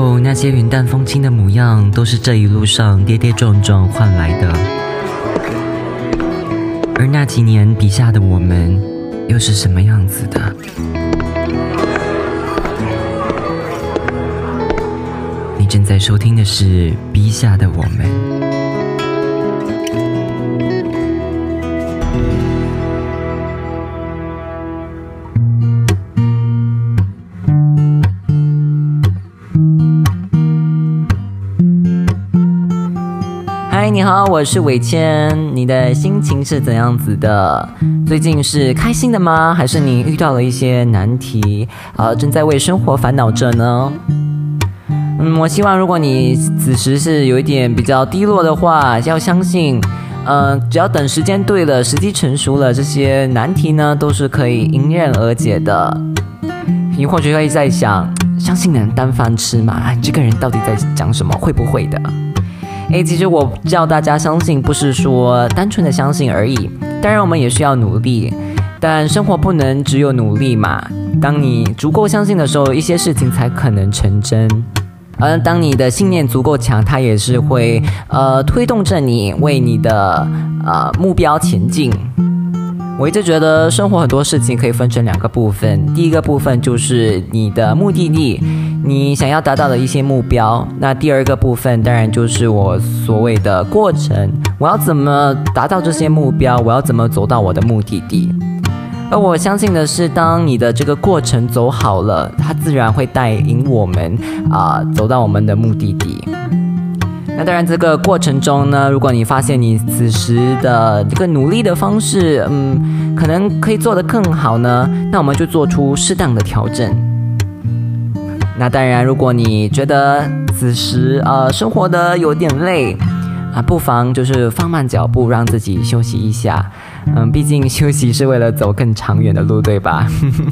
候那些云淡风轻的模样，都是这一路上跌跌撞撞换来的。而那几年笔下的我们，又是什么样子的？你正在收听的是《笔下的我们》。嗨你好，我是伟谦。你的心情是怎样子的？最近是开心的吗？还是你遇到了一些难题，呃，正在为生活烦恼着呢？嗯，我希望如果你此时是有一点比较低落的话，要相信，嗯，只要等时间对了，时机成熟了，这些难题呢都是可以迎刃而解的。你或许会在想，相信能当饭吃吗？你这个人到底在讲什么？会不会的？诶，其实我叫大家相信，不是说单纯的相信而已。当然，我们也需要努力，但生活不能只有努力嘛。当你足够相信的时候，一些事情才可能成真。而当你的信念足够强，它也是会呃推动着你为你的呃目标前进。我一直觉得生活很多事情可以分成两个部分，第一个部分就是你的目的地，你想要达到的一些目标。那第二个部分当然就是我所谓的过程，我要怎么达到这些目标，我要怎么走到我的目的地。而我相信的是，当你的这个过程走好了，它自然会带领我们啊走到我们的目的地。那当然，这个过程中呢，如果你发现你此时的这个努力的方式，嗯，可能可以做得更好呢，那我们就做出适当的调整。那当然，如果你觉得此时呃生活的有点累啊，不妨就是放慢脚步，让自己休息一下。嗯，毕竟休息是为了走更长远的路，对吧？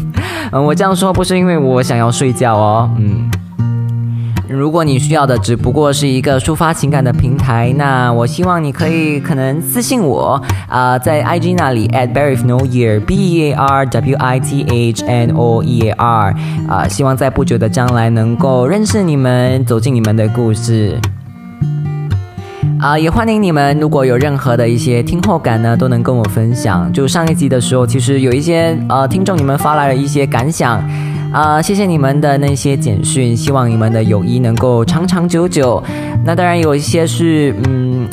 嗯，我这样说不是因为我想要睡觉哦，嗯。如果你需要的只不过是一个抒发情感的平台，那我希望你可以可能私信我啊，在 IG 那里 at Barry No Year B E A R W I T H N O E A R 啊，希望在不久的将来能够认识你们，走进你们的故事啊，也欢迎你们，如果有任何的一些听后感呢，都能跟我分享。就上一集的时候，其实有一些呃听众你们发来了一些感想。啊，谢谢你们的那些简讯，希望你们的友谊能够长长久久。那当然有一些是，嗯，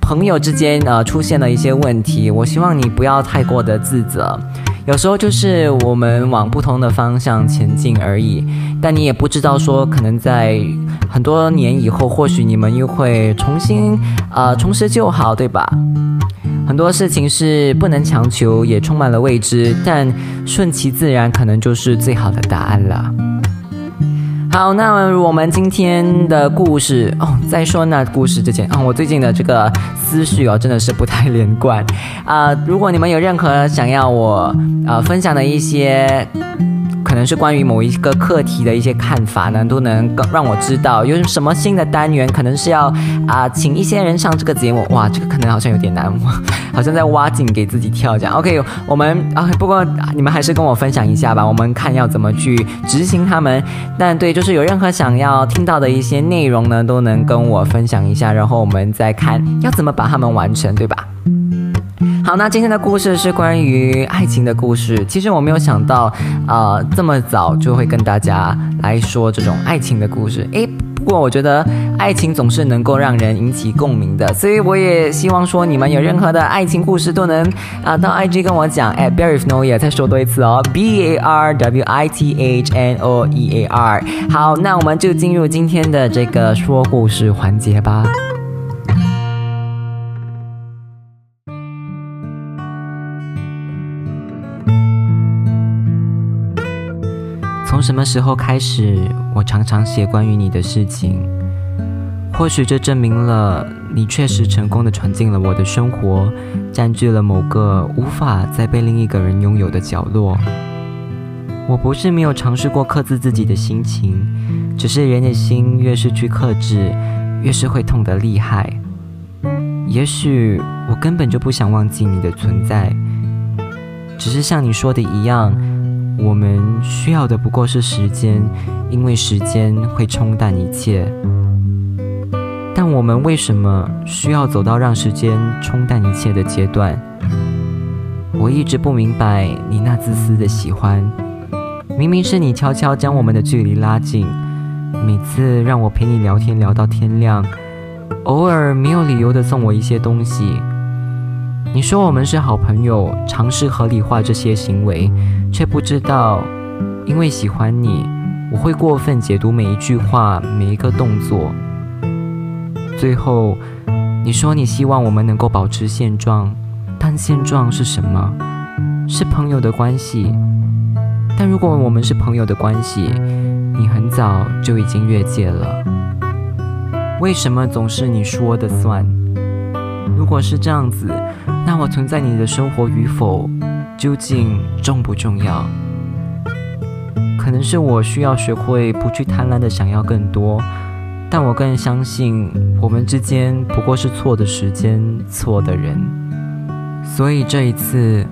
朋友之间呃出现了一些问题，我希望你不要太过的自责。有时候就是我们往不同的方向前进而已，但你也不知道说，可能在很多年以后，或许你们又会重新呃重拾旧好，对吧？很多事情是不能强求，也充满了未知，但顺其自然可能就是最好的答案了。好，那我们今天的故事哦，在说那故事之前啊，我最近的这个思绪哦，真的是不太连贯啊。如果你们有任何想要我呃分享的一些。可能是关于某一个课题的一些看法呢，都能更让我知道有什么新的单元，可能是要啊请一些人上这个节目。哇，这个可能好像有点难，好像在挖井给自己跳这样。OK，我们啊，不过你们还是跟我分享一下吧，我们看要怎么去执行他们。但对，就是有任何想要听到的一些内容呢，都能跟我分享一下，然后我们再看要怎么把它们完成，对吧？好，那今天的故事是关于爱情的故事。其实我没有想到，呃，这么早就会跟大家来说这种爱情的故事。诶，不过我觉得爱情总是能够让人引起共鸣的，所以我也希望说你们有任何的爱情故事都能啊到 IG 跟我讲。哎，Barry Noe 再说多一次哦，B A R W I T H N O E A R。好，那我们就进入今天的这个说故事环节吧。从什么时候开始，我常常写关于你的事情？或许这证明了你确实成功的闯进了我的生活，占据了某个无法再被另一个人拥有的角落。我不是没有尝试过克制自己的心情，只是人的心越是去克制，越是会痛得厉害。也许我根本就不想忘记你的存在，只是像你说的一样。我们需要的不过是时间，因为时间会冲淡一切。但我们为什么需要走到让时间冲淡一切的阶段？我一直不明白你那自私的喜欢，明明是你悄悄将我们的距离拉近，每次让我陪你聊天聊到天亮，偶尔没有理由的送我一些东西。你说我们是好朋友，尝试合理化这些行为，却不知道，因为喜欢你，我会过分解读每一句话，每一个动作。最后，你说你希望我们能够保持现状，但现状是什么？是朋友的关系。但如果我们是朋友的关系，你很早就已经越界了。为什么总是你说的算？如果是这样子，那我存在你的生活与否，究竟重不重要？可能是我需要学会不去贪婪的想要更多。但我更相信，我们之间不过是错的时间、错的人。所以这一次，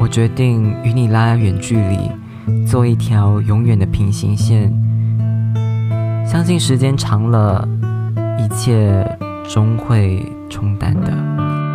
我决定与你拉远距离，做一条永远的平行线。相信时间长了，一切终会冲淡的。